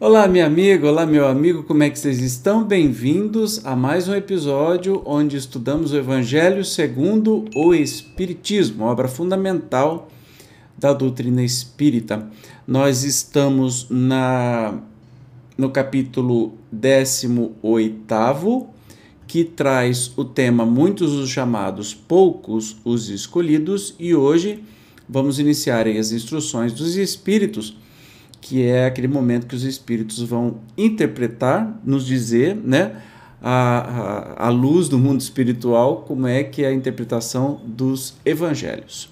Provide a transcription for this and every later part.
Olá, minha amiga, olá, meu amigo, como é que vocês estão? Bem-vindos a mais um episódio onde estudamos o Evangelho segundo o Espiritismo, obra fundamental da doutrina espírita. Nós estamos na no capítulo 18, que traz o tema Muitos os chamados, poucos os escolhidos, e hoje vamos iniciar as instruções dos espíritos que é aquele momento que os espíritos vão interpretar, nos dizer, né, a, a, a luz do mundo espiritual, como é que é a interpretação dos evangelhos.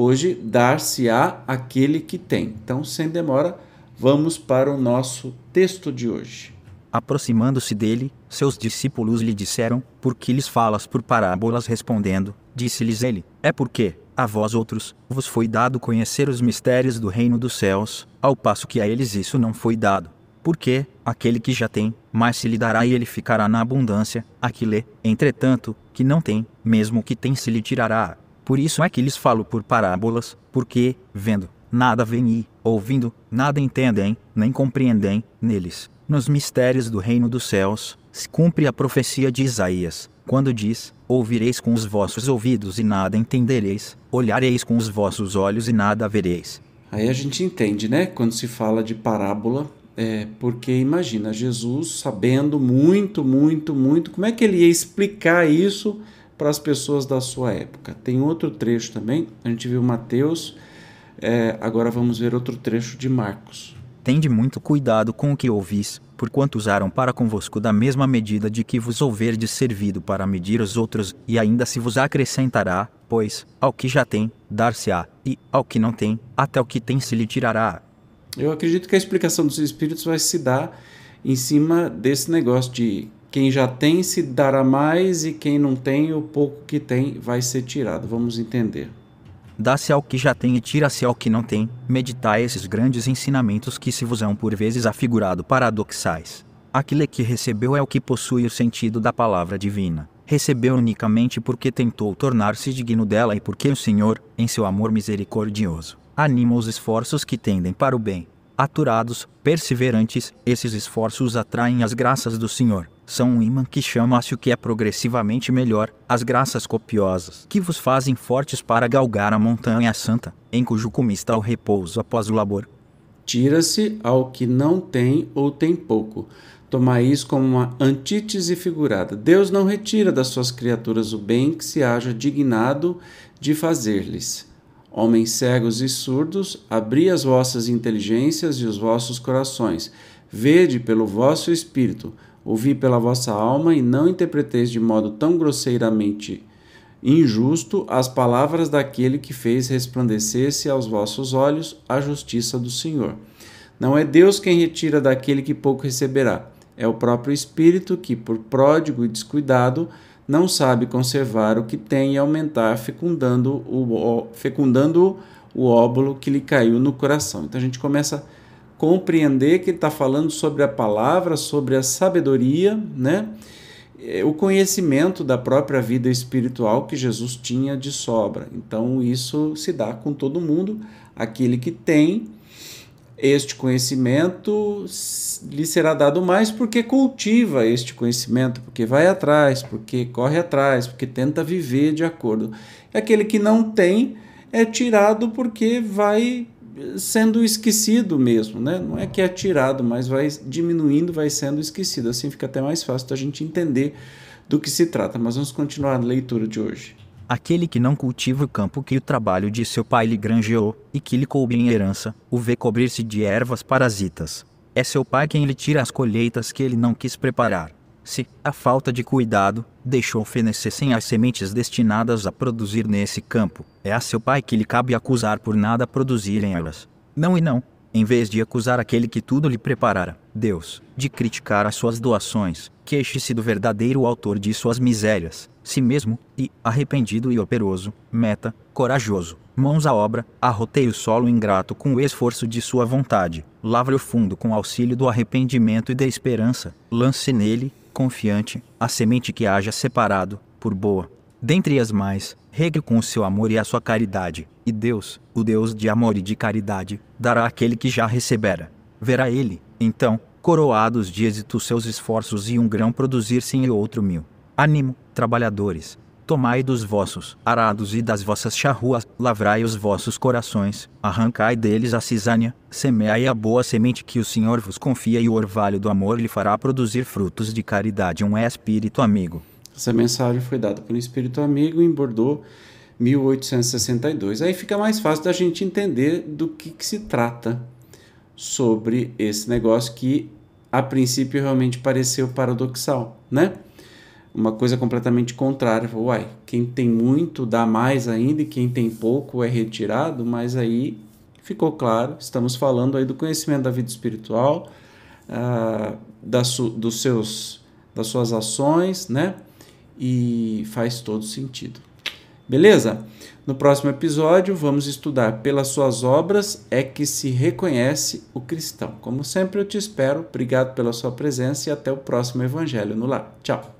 Hoje, dar-se-á aquele que tem. Então, sem demora, vamos para o nosso texto de hoje. Aproximando-se dele, seus discípulos lhe disseram: Por que lhes falas por parábolas? Respondendo, disse-lhes ele: É porque, a vós outros, vos foi dado conhecer os mistérios do reino dos céus, ao passo que a eles isso não foi dado. Porque, aquele que já tem, mais se lhe dará e ele ficará na abundância, a que lê, entretanto, que não tem, mesmo que tem se lhe tirará. Por isso é que lhes falo por parábolas, porque, vendo, nada veem e, ouvindo, nada entendem, nem compreendem, neles, nos mistérios do reino dos céus, se cumpre a profecia de Isaías, quando diz: Ouvireis com os vossos ouvidos e nada entendereis, olhareis com os vossos olhos e nada vereis. Aí a gente entende, né? Quando se fala de parábola, é porque imagina Jesus sabendo muito, muito, muito, como é que ele ia explicar isso para as pessoas da sua época? Tem outro trecho também, a gente viu Mateus, é, agora vamos ver outro trecho de Marcos. Tende muito cuidado com o que ouvis, porquanto usaram para convosco da mesma medida de que vos houverdes servido para medir os outros, e ainda se vos acrescentará, pois, ao que já tem, dar-se-á, e, ao que não tem, até o que tem se lhe tirará. Eu acredito que a explicação dos Espíritos vai se dar em cima desse negócio de quem já tem se dará mais e quem não tem, o pouco que tem vai ser tirado. Vamos entender. Dá-se ao que já tem e tira-se ao que não tem. Meditai esses grandes ensinamentos que se vos são por vezes afigurado paradoxais. Aquele que recebeu é o que possui o sentido da palavra divina. Recebeu unicamente porque tentou tornar-se digno dela e porque o Senhor, em seu amor misericordioso, anima os esforços que tendem para o bem. Aturados, perseverantes, esses esforços atraem as graças do Senhor são um imã que chama-se o que é progressivamente melhor, as graças copiosas, que vos fazem fortes para galgar a montanha santa, em cujo cume está o repouso após o labor. Tira-se ao que não tem ou tem pouco. Tomai isso como uma antítese figurada. Deus não retira das suas criaturas o bem que se haja dignado de fazer-lhes. Homens cegos e surdos, abri as vossas inteligências e os vossos corações. Vede pelo vosso espírito ouvi pela vossa alma e não interpreteis de modo tão grosseiramente injusto as palavras daquele que fez resplandecer-se aos vossos olhos a justiça do Senhor. Não é Deus quem retira daquele que pouco receberá, é o próprio Espírito que, por pródigo e descuidado, não sabe conservar o que tem e aumentar, fecundando o, fecundando o óbolo que lhe caiu no coração. Então a gente começa a compreender que ele está falando sobre a palavra, sobre a sabedoria, né? É, o conhecimento da própria vida espiritual que Jesus tinha de sobra. Então, isso se dá com todo mundo. Aquele que tem este conhecimento lhe será dado mais porque cultiva este conhecimento, porque vai atrás, porque corre atrás, porque tenta viver de acordo. Aquele que não tem é tirado porque vai sendo esquecido mesmo, né? Não é que é tirado, mas vai diminuindo, vai sendo esquecido. Assim fica até mais fácil da gente entender do que se trata. Mas vamos continuar a leitura de hoje. Aquele que não cultiva o campo que o trabalho de seu pai lhe granjeou, e que lhe coube em herança, o vê cobrir-se de ervas parasitas. É seu pai quem lhe tira as colheitas que ele não quis preparar. Se, a falta de cuidado, deixou fenecer sem as sementes destinadas a produzir nesse campo, é a seu pai que lhe cabe acusar por nada produzirem elas. Não e não, em vez de acusar aquele que tudo lhe preparara, Deus, de criticar as suas doações, queixe-se do verdadeiro autor de suas misérias, si mesmo, e, arrependido e operoso, meta, corajoso, Mãos à obra, arrotei o solo ingrato com o esforço de sua vontade, lavre o fundo com auxílio do arrependimento e da esperança, lance nele, confiante, a semente que haja separado, por boa. Dentre as mais, regue com o seu amor e a sua caridade, e Deus, o Deus de amor e de caridade, dará àquele que já recebera. Verá ele, então, coroados de êxito seus esforços e um grão produzir cem e outro mil. Ânimo, trabalhadores, Tomai dos vossos arados e das vossas charruas, lavrai os vossos corações, arrancai deles a cisânia, semeai a boa semente que o Senhor vos confia e o orvalho do amor lhe fará produzir frutos de caridade. Um espírito amigo. Essa mensagem foi dada por um espírito amigo em Bordeaux, 1862. Aí fica mais fácil da gente entender do que, que se trata sobre esse negócio que a princípio realmente pareceu paradoxal, né? uma coisa completamente contrária. Uai, quem tem muito dá mais ainda e quem tem pouco é retirado, mas aí ficou claro, estamos falando aí do conhecimento da vida espiritual, ah, da su, dos seus, das suas ações, né? E faz todo sentido. Beleza? No próximo episódio, vamos estudar pelas suas obras é que se reconhece o cristão. Como sempre, eu te espero. Obrigado pela sua presença e até o próximo Evangelho no Lar. Tchau!